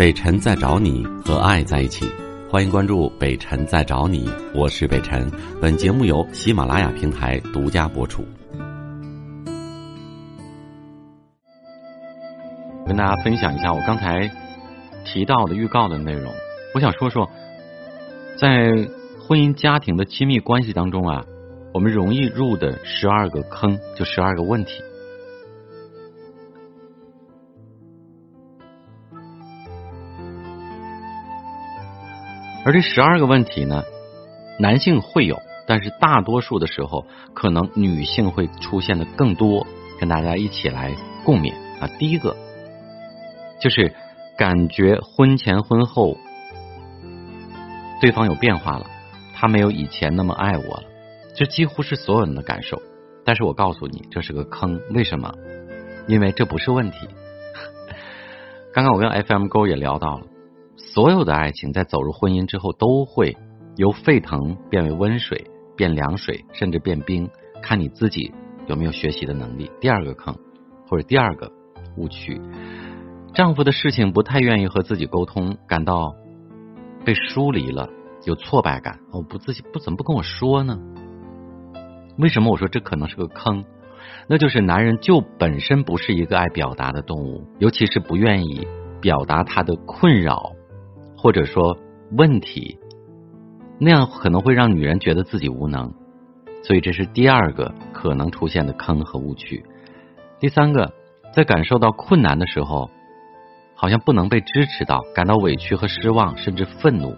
北辰在找你和爱在一起，欢迎关注北辰在找你，我是北辰。本节目由喜马拉雅平台独家播出。跟大家分享一下我刚才提到的预告的内容。我想说说，在婚姻家庭的亲密关系当中啊，我们容易入的十二个坑，就十二个问题。而这十二个问题呢，男性会有，但是大多数的时候，可能女性会出现的更多。跟大家一起来共勉啊！第一个就是感觉婚前婚后对方有变化了，他没有以前那么爱我了，这几乎是所有人的感受。但是我告诉你，这是个坑。为什么？因为这不是问题。刚刚我跟 FM 勾也聊到了。所有的爱情在走入婚姻之后，都会由沸腾变为温水，变凉水，甚至变冰，看你自己有没有学习的能力。第二个坑，或者第二个误区，丈夫的事情不太愿意和自己沟通，感到被疏离了，有挫败感。我不自己不怎么不跟我说呢？为什么我说这可能是个坑？那就是男人就本身不是一个爱表达的动物，尤其是不愿意表达他的困扰。或者说问题，那样可能会让女人觉得自己无能，所以这是第二个可能出现的坑和误区。第三个，在感受到困难的时候，好像不能被支持到，感到委屈和失望，甚至愤怒。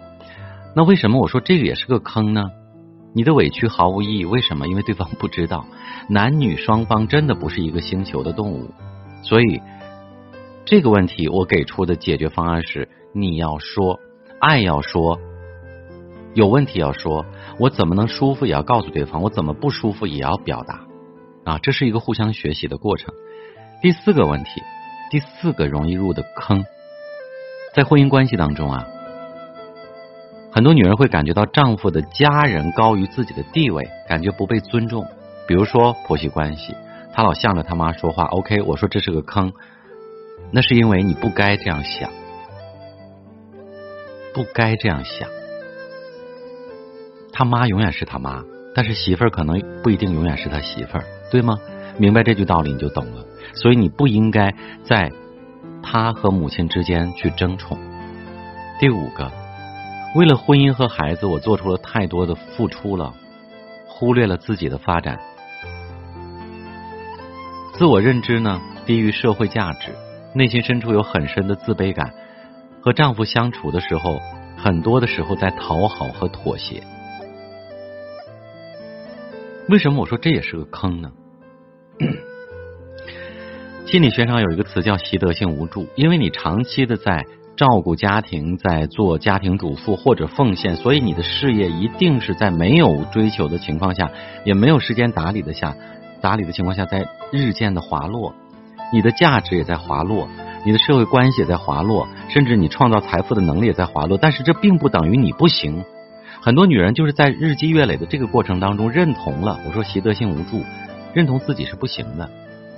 那为什么我说这个也是个坑呢？你的委屈毫无意义，为什么？因为对方不知道，男女双方真的不是一个星球的动物，所以这个问题我给出的解决方案是。你要说爱要说，有问题要说，我怎么能舒服也要告诉对方，我怎么不舒服也要表达啊，这是一个互相学习的过程。第四个问题，第四个容易入的坑，在婚姻关系当中啊，很多女人会感觉到丈夫的家人高于自己的地位，感觉不被尊重。比如说婆媳关系，她老向着他妈说话，OK，我说这是个坑，那是因为你不该这样想。不该这样想，他妈永远是他妈，但是媳妇儿可能不一定永远是他媳妇儿，对吗？明白这句道理你就懂了。所以你不应该在他和母亲之间去争宠。第五个，为了婚姻和孩子，我做出了太多的付出了，忽略了自己的发展，自我认知呢低于社会价值，内心深处有很深的自卑感。和丈夫相处的时候，很多的时候在讨好和妥协。为什么我说这也是个坑呢？心理学上有一个词叫习得性无助，因为你长期的在照顾家庭，在做家庭主妇或者奉献，所以你的事业一定是在没有追求的情况下，也没有时间打理的下打理的情况下，在日渐的滑落，你的价值也在滑落。你的社会关系也在滑落，甚至你创造财富的能力也在滑落。但是这并不等于你不行。很多女人就是在日积月累的这个过程当中认同了我说习得性无助，认同自己是不行的，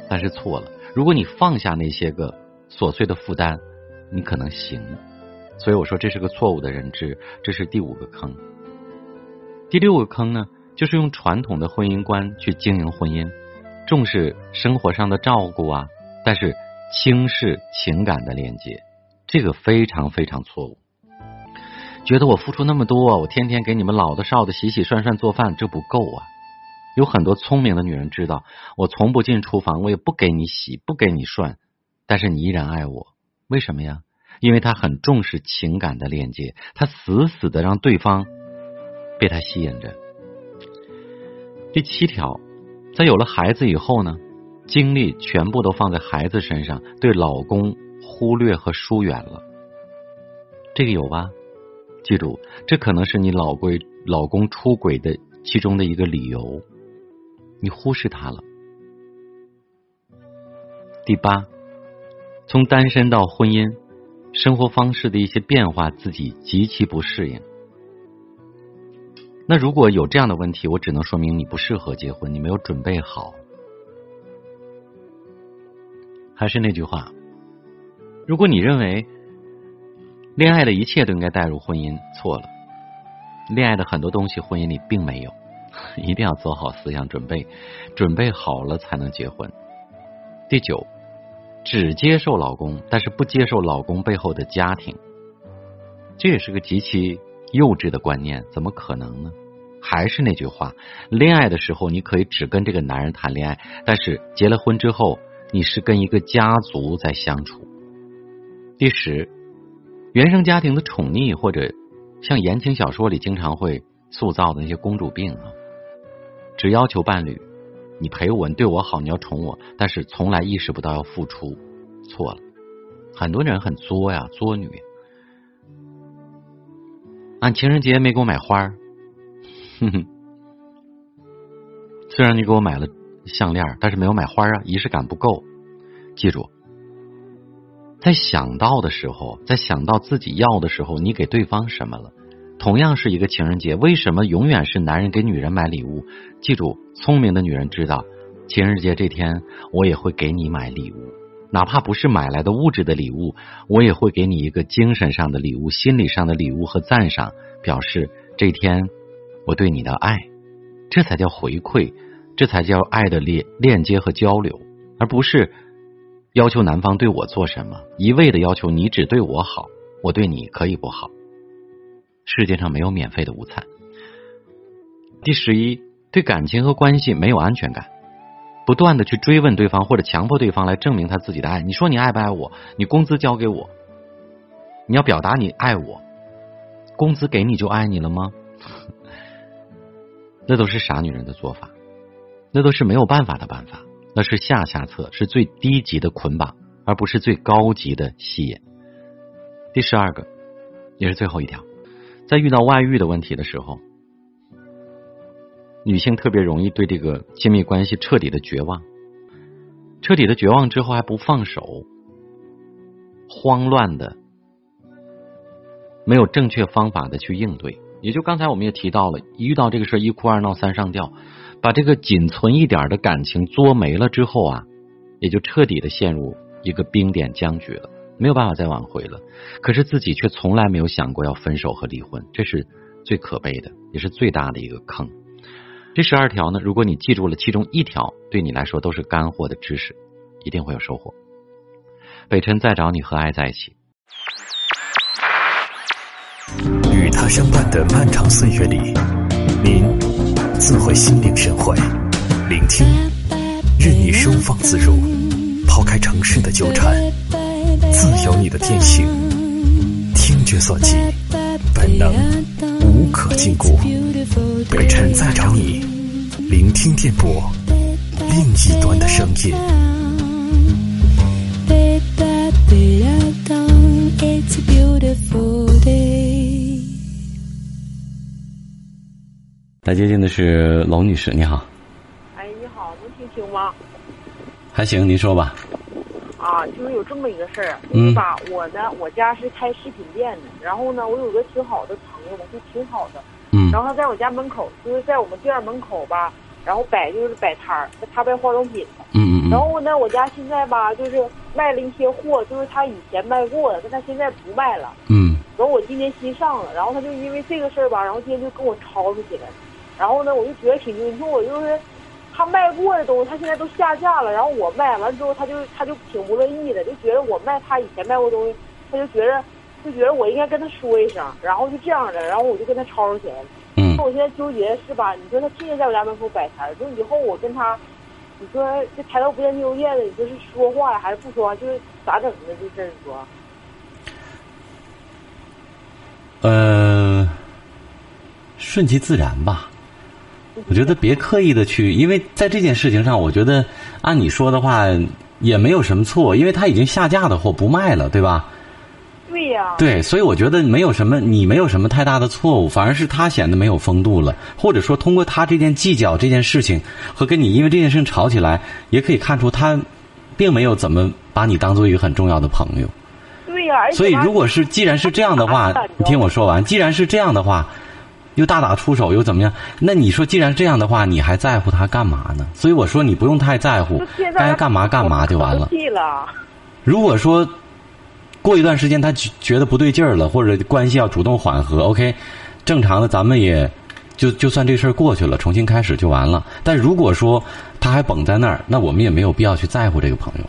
但是错了。如果你放下那些个琐碎的负担，你可能行。所以我说这是个错误的认知，这是第五个坑。第六个坑呢，就是用传统的婚姻观去经营婚姻，重视生活上的照顾啊，但是。轻视情感的链接，这个非常非常错误。觉得我付出那么多，我天天给你们老的少的洗洗涮涮做饭，这不够啊！有很多聪明的女人知道，我从不进厨房，我也不给你洗，不给你涮，但是你依然爱我，为什么呀？因为他很重视情感的链接，他死死的让对方被他吸引着。第七条，在有了孩子以后呢？精力全部都放在孩子身上，对老公忽略和疏远了，这个有吧？记住，这可能是你老归老公出轨的其中的一个理由，你忽视他了。第八，从单身到婚姻，生活方式的一些变化，自己极其不适应。那如果有这样的问题，我只能说明你不适合结婚，你没有准备好。还是那句话，如果你认为恋爱的一切都应该带入婚姻，错了。恋爱的很多东西，婚姻里并没有，一定要做好思想准备，准备好了才能结婚。第九，只接受老公，但是不接受老公背后的家庭，这也是个极其幼稚的观念，怎么可能呢？还是那句话，恋爱的时候你可以只跟这个男人谈恋爱，但是结了婚之后，你是跟一个家族在相处。第十，原生家庭的宠溺或者。像言情小说里经常会塑造的那些公主病啊，只要求伴侣你陪我，你对我好，你要宠我，但是从来意识不到要付出，错了。很多人很作呀，作女。俺情人节没给我买花哼哼。虽然你给我买了项链，但是没有买花啊，仪式感不够。记住。在想到的时候，在想到自己要的时候，你给对方什么了？同样是一个情人节，为什么永远是男人给女人买礼物？记住，聪明的女人知道，情人节这天我也会给你买礼物，哪怕不是买来的物质的礼物，我也会给你一个精神上的礼物、心理上的礼物和赞赏，表示这天我对你的爱，这才叫回馈，这才叫爱的链链接和交流，而不是。要求男方对我做什么，一味的要求你只对我好，我对你可以不好。世界上没有免费的午餐。第十一，对感情和关系没有安全感，不断的去追问对方或者强迫对方来证明他自己的爱。你说你爱不爱我？你工资交给我，你要表达你爱我，工资给你就爱你了吗？那都是傻女人的做法，那都是没有办法的办法。那是下下策，是最低级的捆绑，而不是最高级的吸引。第十二个，也是最后一条，在遇到外遇的问题的时候，女性特别容易对这个亲密关系彻底的绝望，彻底的绝望之后还不放手，慌乱的，没有正确方法的去应对。也就刚才我们也提到了，一遇到这个事一哭二闹三上吊。把这个仅存一点的感情作没了之后啊，也就彻底的陷入一个冰点僵局了，没有办法再挽回了。可是自己却从来没有想过要分手和离婚，这是最可悲的，也是最大的一个坑。这十二条呢，如果你记住了其中一条，对你来说都是干货的知识，一定会有收获。北辰再找你和爱在一起，与他相伴的漫长岁月里，自会心领神会，聆听，任你收放自如，抛开城市的纠缠，自由你的天性，听觉所及，本能无可禁锢。北辰在找你，聆听电波，另一端的声音。来接近的是龙女士，你好。哎，你好，能听清吗？还行，您说吧。啊，就是有这么一个事儿，嗯吧，我呢，我家是开饰品店的，然后呢，我有个挺好的朋友，就挺好的，嗯，然后他在我家门口，就是在我们店门口吧，然后摆就是摆摊儿，他卖化妆品的，嗯嗯然后呢，我家现在吧，就是卖了一些货，就是他以前卖过的，但他现在不卖了，嗯。然后我今年新上了，然后他就因为这个事儿吧，然后今天就跟我吵吵起来了。然后呢，我就觉得挺你说我就是他卖过的东西，他现在都下架了。然后我卖完之后，他就他就挺不乐意的，就觉得我卖他以前卖过东西，他就觉得就觉得我应该跟他说一声。然后就这样的，然后我就跟他吵吵起来了。嗯。那我现在纠结是吧？你说他天天在我家门口摆摊，就以后我跟他，你说这抬头不见低头见的，你说是说话呀还是不说话？就是咋整的这事儿？你说？呃，顺其自然吧。我觉得别刻意的去，因为在这件事情上，我觉得按你说的话也没有什么错，因为他已经下架的货不卖了，对吧？对呀。对，所以我觉得没有什么，你没有什么太大的错误，反而是他显得没有风度了，或者说通过他这件计较这件事情和跟你因为这件事情吵起来，也可以看出他并没有怎么把你当做一个很重要的朋友。对呀。所以如果是既然是这样的话，你听我说完，既然是这样的话。又大打出手又怎么样？那你说，既然这样的话，你还在乎他干嘛呢？所以我说，你不用太在乎，该干嘛干嘛就完了。如果说过一段时间他觉觉得不对劲儿了，或者关系要主动缓和，OK，正常的咱们也就就算这事儿过去了，重新开始就完了。但如果说他还绷在那儿，那我们也没有必要去在乎这个朋友，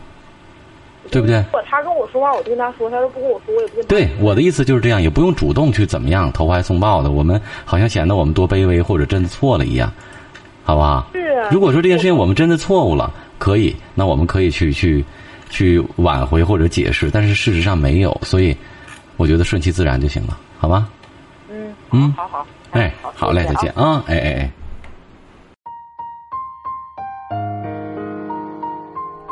对不对？如果他跟我说话，我就跟他说；他说不跟我说，我也不跟。对，我的意思就是这样，也不用主动去怎么样投怀送抱的，我们好像显得我们多卑微或者真的错了一样，好不好？是啊。如果说这件事情我们真的错误了，可以，那我们可以去去去挽回或者解释，但是事实上没有，所以我觉得顺其自然就行了，好吗？嗯嗯好好。哎，好嘞，再见啊！哎哎哎。